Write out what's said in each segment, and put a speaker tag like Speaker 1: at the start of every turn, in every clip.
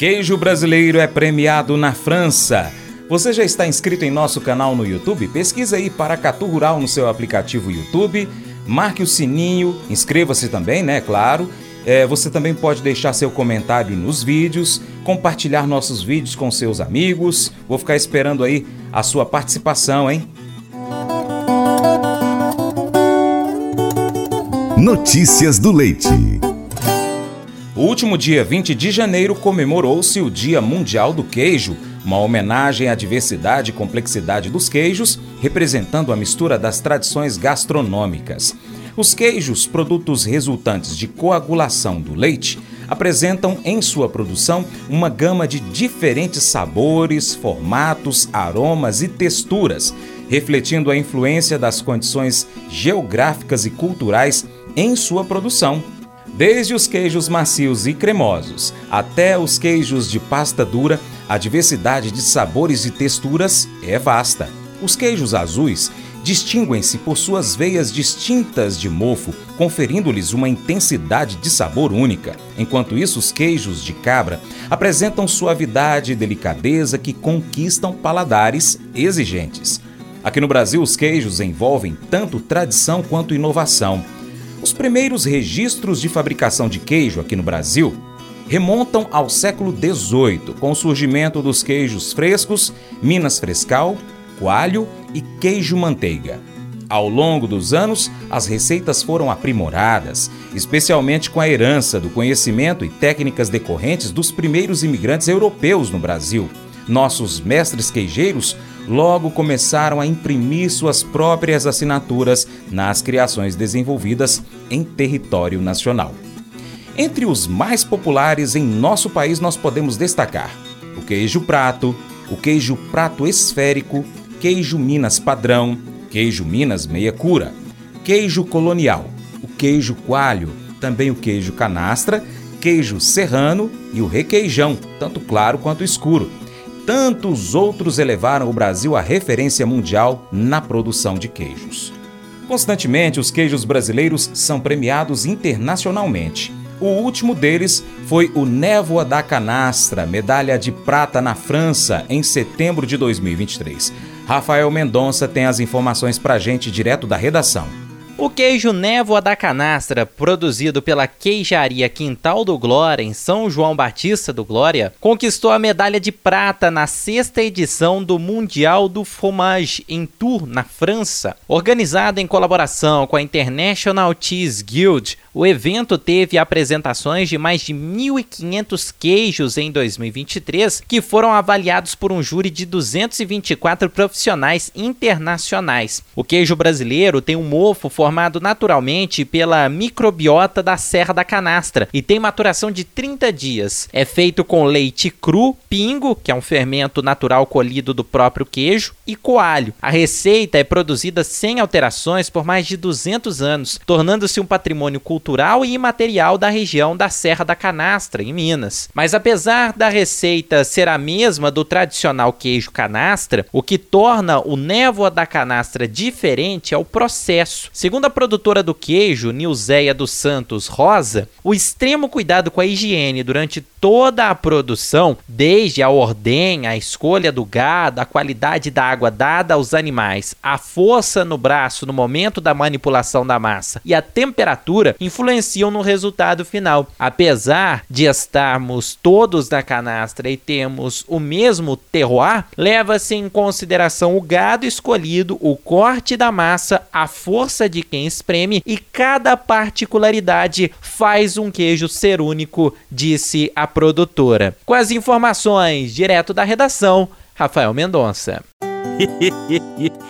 Speaker 1: Queijo brasileiro é premiado na França. Você já está inscrito em nosso canal no YouTube? Pesquisa aí Paracatu Rural no seu aplicativo YouTube, marque o sininho, inscreva-se também, né? Claro. É, você também pode deixar seu comentário nos vídeos, compartilhar nossos vídeos com seus amigos. Vou ficar esperando aí a sua participação, hein?
Speaker 2: Notícias do Leite.
Speaker 1: O último dia 20 de janeiro comemorou-se o Dia Mundial do Queijo, uma homenagem à diversidade e complexidade dos queijos, representando a mistura das tradições gastronômicas. Os queijos, produtos resultantes de coagulação do leite, apresentam em sua produção uma gama de diferentes sabores, formatos, aromas e texturas, refletindo a influência das condições geográficas e culturais em sua produção. Desde os queijos macios e cremosos até os queijos de pasta dura, a diversidade de sabores e texturas é vasta. Os queijos azuis distinguem-se por suas veias distintas de mofo, conferindo-lhes uma intensidade de sabor única. Enquanto isso, os queijos de cabra apresentam suavidade e delicadeza que conquistam paladares exigentes. Aqui no Brasil, os queijos envolvem tanto tradição quanto inovação. Os primeiros registros de fabricação de queijo aqui no Brasil remontam ao século XVIII, com o surgimento dos queijos frescos, Minas Frescal, coalho e queijo manteiga. Ao longo dos anos, as receitas foram aprimoradas, especialmente com a herança do conhecimento e técnicas decorrentes dos primeiros imigrantes europeus no Brasil. Nossos mestres queijeiros logo começaram a imprimir suas próprias assinaturas nas criações desenvolvidas em território nacional. Entre os mais populares em nosso país, nós podemos destacar o queijo prato, o queijo prato esférico, queijo Minas padrão, queijo Minas meia cura, queijo colonial, o queijo coalho, também o queijo canastra, queijo serrano e o requeijão, tanto claro quanto escuro tantos outros elevaram o Brasil à referência mundial na produção de queijos. Constantemente, os queijos brasileiros são premiados internacionalmente. O último deles foi o Névoa da Canastra, medalha de prata na França, em setembro de 2023. Rafael Mendonça tem as informações pra gente direto da redação.
Speaker 3: O queijo Névoa da Canastra, produzido pela Queijaria Quintal do Glória em São João Batista do Glória, conquistou a medalha de prata na sexta edição do Mundial do Fromage em Tours, na França. Organizado em colaboração com a International Cheese Guild, o evento teve apresentações de mais de 1.500 queijos em 2023, que foram avaliados por um júri de 224 profissionais internacionais. O queijo brasileiro tem um mofo formado naturalmente pela microbiota da Serra da Canastra e tem maturação de 30 dias. É feito com leite cru, pingo, que é um fermento natural colhido do próprio queijo, e coalho. A receita é produzida sem alterações por mais de 200 anos, tornando-se um patrimônio cultural cultural e imaterial da região da Serra da Canastra, em Minas. Mas apesar da receita ser a mesma do tradicional queijo canastra, o que torna o névoa da canastra diferente é o processo. Segundo a produtora do queijo, Nilzeia dos Santos Rosa, o extremo cuidado com a higiene durante toda a produção, desde a ordenha, a escolha do gado, a qualidade da água dada aos animais, a força no braço no momento da manipulação da massa e a temperatura, influenciam no resultado final. Apesar de estarmos todos na canastra e temos o mesmo terroir, leva-se em consideração o gado escolhido, o corte da massa, a força de quem espreme e cada particularidade faz um queijo ser único, disse a produtora. Com as informações direto da redação, Rafael Mendonça.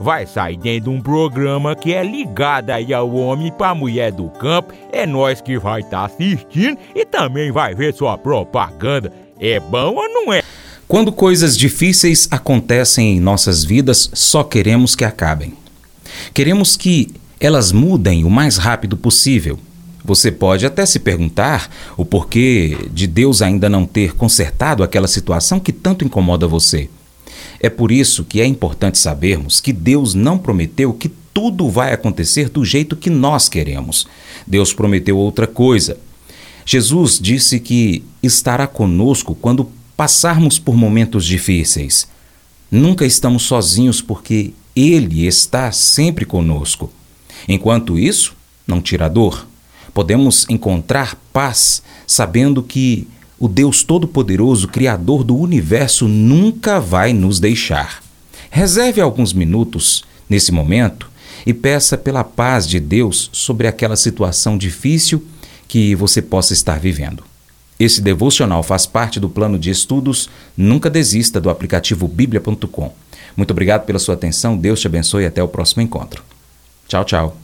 Speaker 4: vai sair dentro de um programa que é ligado aí ao homem para mulher do campo. É nós que vai estar tá assistindo e também vai ver sua propaganda. É bom ou não é?
Speaker 1: Quando coisas difíceis acontecem em nossas vidas, só queremos que acabem. Queremos que elas mudem o mais rápido possível. Você pode até se perguntar o porquê de Deus ainda não ter consertado aquela situação que tanto incomoda você. É por isso que é importante sabermos que Deus não prometeu que tudo vai acontecer do jeito que nós queremos. Deus prometeu outra coisa. Jesus disse que estará conosco quando passarmos por momentos difíceis. Nunca estamos sozinhos porque Ele está sempre conosco. Enquanto isso, não tira dor. Podemos encontrar paz sabendo que o Deus Todo-Poderoso, Criador do universo, nunca vai nos deixar. Reserve alguns minutos nesse momento e peça pela paz de Deus sobre aquela situação difícil que você possa estar vivendo. Esse devocional faz parte do plano de estudos Nunca Desista do aplicativo bíblia.com. Muito obrigado pela sua atenção, Deus te abençoe e até o próximo encontro. Tchau, tchau.